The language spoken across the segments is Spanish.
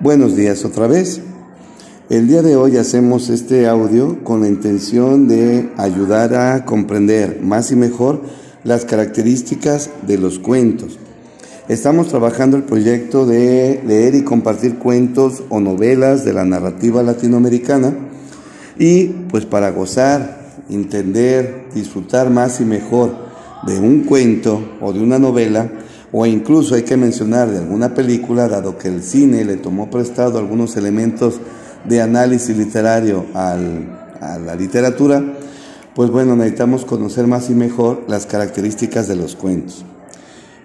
Buenos días otra vez. El día de hoy hacemos este audio con la intención de ayudar a comprender más y mejor las características de los cuentos. Estamos trabajando el proyecto de leer y compartir cuentos o novelas de la narrativa latinoamericana y pues para gozar, entender, disfrutar más y mejor de un cuento o de una novela, o incluso hay que mencionar de alguna película, dado que el cine le tomó prestado algunos elementos de análisis literario a la literatura, pues bueno, necesitamos conocer más y mejor las características de los cuentos.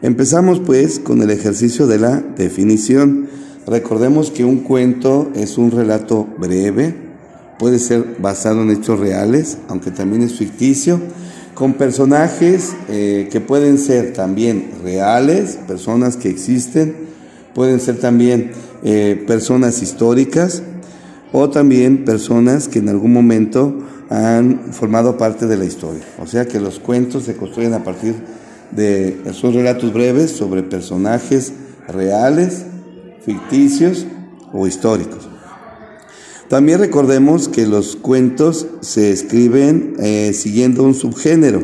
Empezamos pues con el ejercicio de la definición. Recordemos que un cuento es un relato breve, puede ser basado en hechos reales, aunque también es ficticio, con personajes eh, que pueden ser también reales, personas que existen, pueden ser también eh, personas históricas o también personas que en algún momento han formado parte de la historia. O sea que los cuentos se construyen a partir de esos relatos breves sobre personajes reales, ficticios o históricos. También recordemos que los cuentos se escriben eh, siguiendo un subgénero.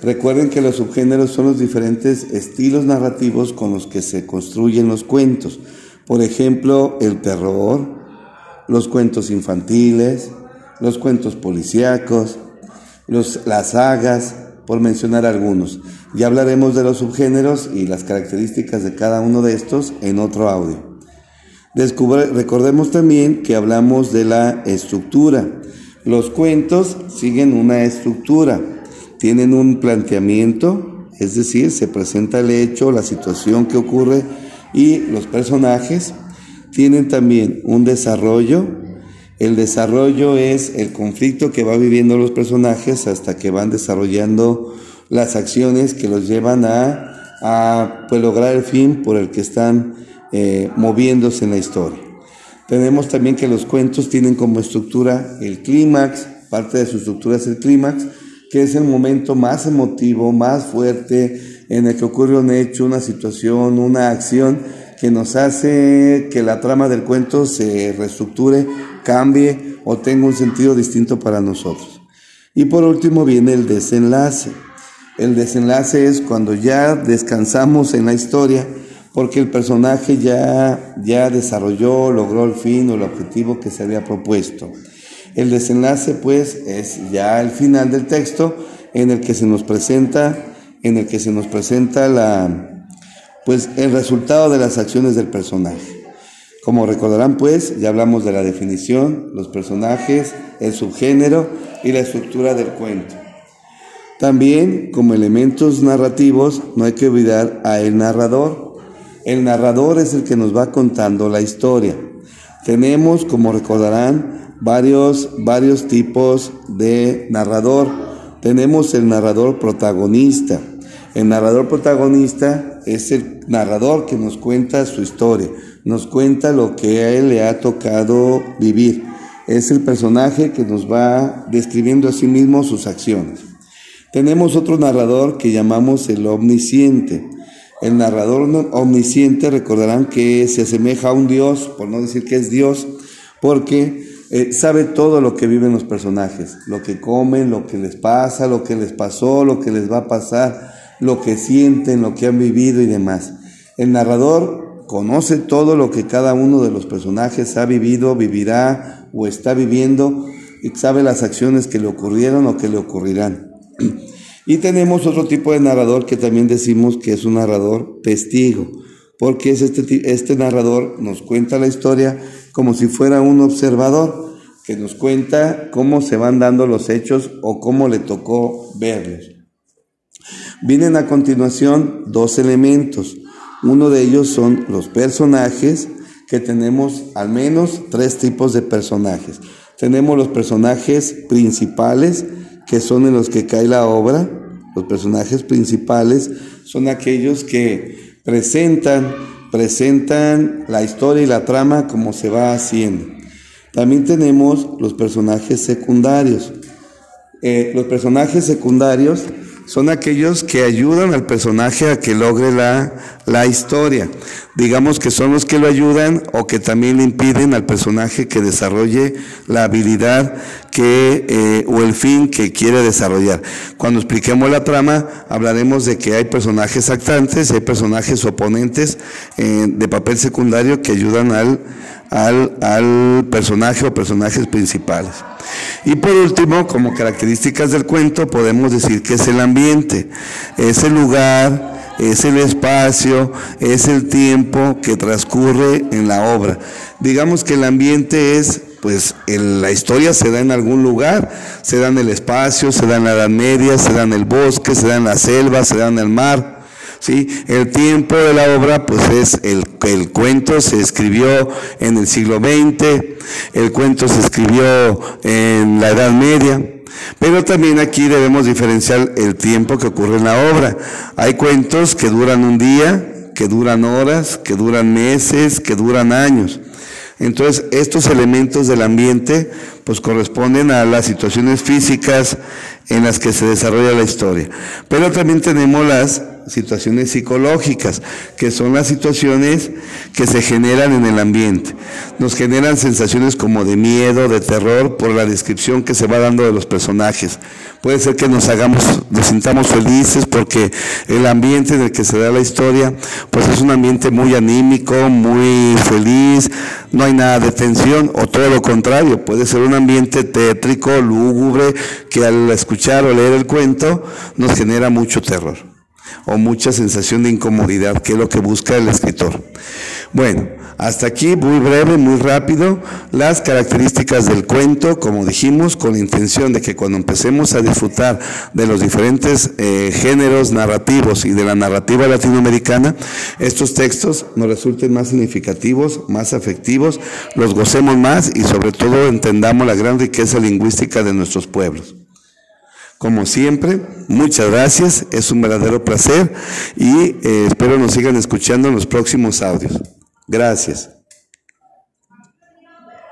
Recuerden que los subgéneros son los diferentes estilos narrativos con los que se construyen los cuentos. Por ejemplo, el terror, los cuentos infantiles, los cuentos policíacos, las sagas, por mencionar algunos. Ya hablaremos de los subgéneros y las características de cada uno de estos en otro audio recordemos también que hablamos de la estructura. Los cuentos siguen una estructura, tienen un planteamiento, es decir, se presenta el hecho, la situación que ocurre y los personajes. Tienen también un desarrollo. El desarrollo es el conflicto que va viviendo los personajes hasta que van desarrollando las acciones que los llevan a, a pues, lograr el fin por el que están eh, moviéndose en la historia. Tenemos también que los cuentos tienen como estructura el clímax, parte de su estructura es el clímax, que es el momento más emotivo, más fuerte, en el que ocurre un hecho, una situación, una acción que nos hace que la trama del cuento se reestructure, cambie o tenga un sentido distinto para nosotros. Y por último viene el desenlace. El desenlace es cuando ya descansamos en la historia porque el personaje ya, ya desarrolló, logró el fin o el objetivo que se había propuesto. El desenlace, pues, es ya el final del texto en el que se nos presenta, en el que se nos presenta la, pues, el resultado de las acciones del personaje. Como recordarán, pues, ya hablamos de la definición, los personajes, el subgénero y la estructura del cuento. También, como elementos narrativos, no hay que olvidar a el narrador, el narrador es el que nos va contando la historia. Tenemos, como recordarán, varios, varios tipos de narrador. Tenemos el narrador protagonista. El narrador protagonista es el narrador que nos cuenta su historia, nos cuenta lo que a él le ha tocado vivir. Es el personaje que nos va describiendo a sí mismo sus acciones. Tenemos otro narrador que llamamos el omnisciente. El narrador omnisciente recordarán que se asemeja a un Dios, por no decir que es Dios, porque eh, sabe todo lo que viven los personajes, lo que comen, lo que les pasa, lo que les pasó, lo que les va a pasar, lo que sienten, lo que han vivido y demás. El narrador conoce todo lo que cada uno de los personajes ha vivido, vivirá o está viviendo y sabe las acciones que le ocurrieron o que le ocurrirán. Y tenemos otro tipo de narrador que también decimos que es un narrador testigo, porque es este, este narrador nos cuenta la historia como si fuera un observador, que nos cuenta cómo se van dando los hechos o cómo le tocó verlos. Vienen a continuación dos elementos. Uno de ellos son los personajes, que tenemos al menos tres tipos de personajes. Tenemos los personajes principales, que son en los que cae la obra. Los personajes principales son aquellos que presentan, presentan la historia y la trama como se va haciendo. También tenemos los personajes secundarios. Eh, los personajes secundarios son aquellos que ayudan al personaje a que logre la, la, historia. Digamos que son los que lo ayudan o que también le impiden al personaje que desarrolle la habilidad que, eh, o el fin que quiere desarrollar. Cuando expliquemos la trama, hablaremos de que hay personajes actantes, hay personajes oponentes eh, de papel secundario que ayudan al, al, al personaje o personajes principales. Y por último, como características del cuento, podemos decir que es el ambiente, es el lugar, es el espacio, es el tiempo que transcurre en la obra. Digamos que el ambiente es, pues la historia se da en algún lugar, se da en el espacio, se da en la Edad Media, se da en el bosque, se da en la selva, se da en el mar. ¿Sí? El tiempo de la obra, pues es el, el cuento se escribió en el siglo XX, el cuento se escribió en la Edad Media, pero también aquí debemos diferenciar el tiempo que ocurre en la obra. Hay cuentos que duran un día, que duran horas, que duran meses, que duran años. Entonces, estos elementos del ambiente pues corresponden a las situaciones físicas en las que se desarrolla la historia. Pero también tenemos las situaciones psicológicas, que son las situaciones que se generan en el ambiente. Nos generan sensaciones como de miedo, de terror, por la descripción que se va dando de los personajes. Puede ser que nos hagamos, nos sintamos felices porque el ambiente en el que se da la historia, pues es un ambiente muy anímico, muy feliz, no hay nada de tensión, o todo lo contrario, puede ser un ambiente tétrico, lúgubre, que al escuchar o leer el cuento nos genera mucho terror o mucha sensación de incomodidad, que es lo que busca el escritor. Bueno, hasta aquí, muy breve, muy rápido, las características del cuento, como dijimos, con la intención de que cuando empecemos a disfrutar de los diferentes eh, géneros narrativos y de la narrativa latinoamericana, estos textos nos resulten más significativos, más afectivos, los gocemos más y sobre todo entendamos la gran riqueza lingüística de nuestros pueblos. Como siempre, muchas gracias, es un verdadero placer y eh, espero nos sigan escuchando en los próximos audios. Gracias.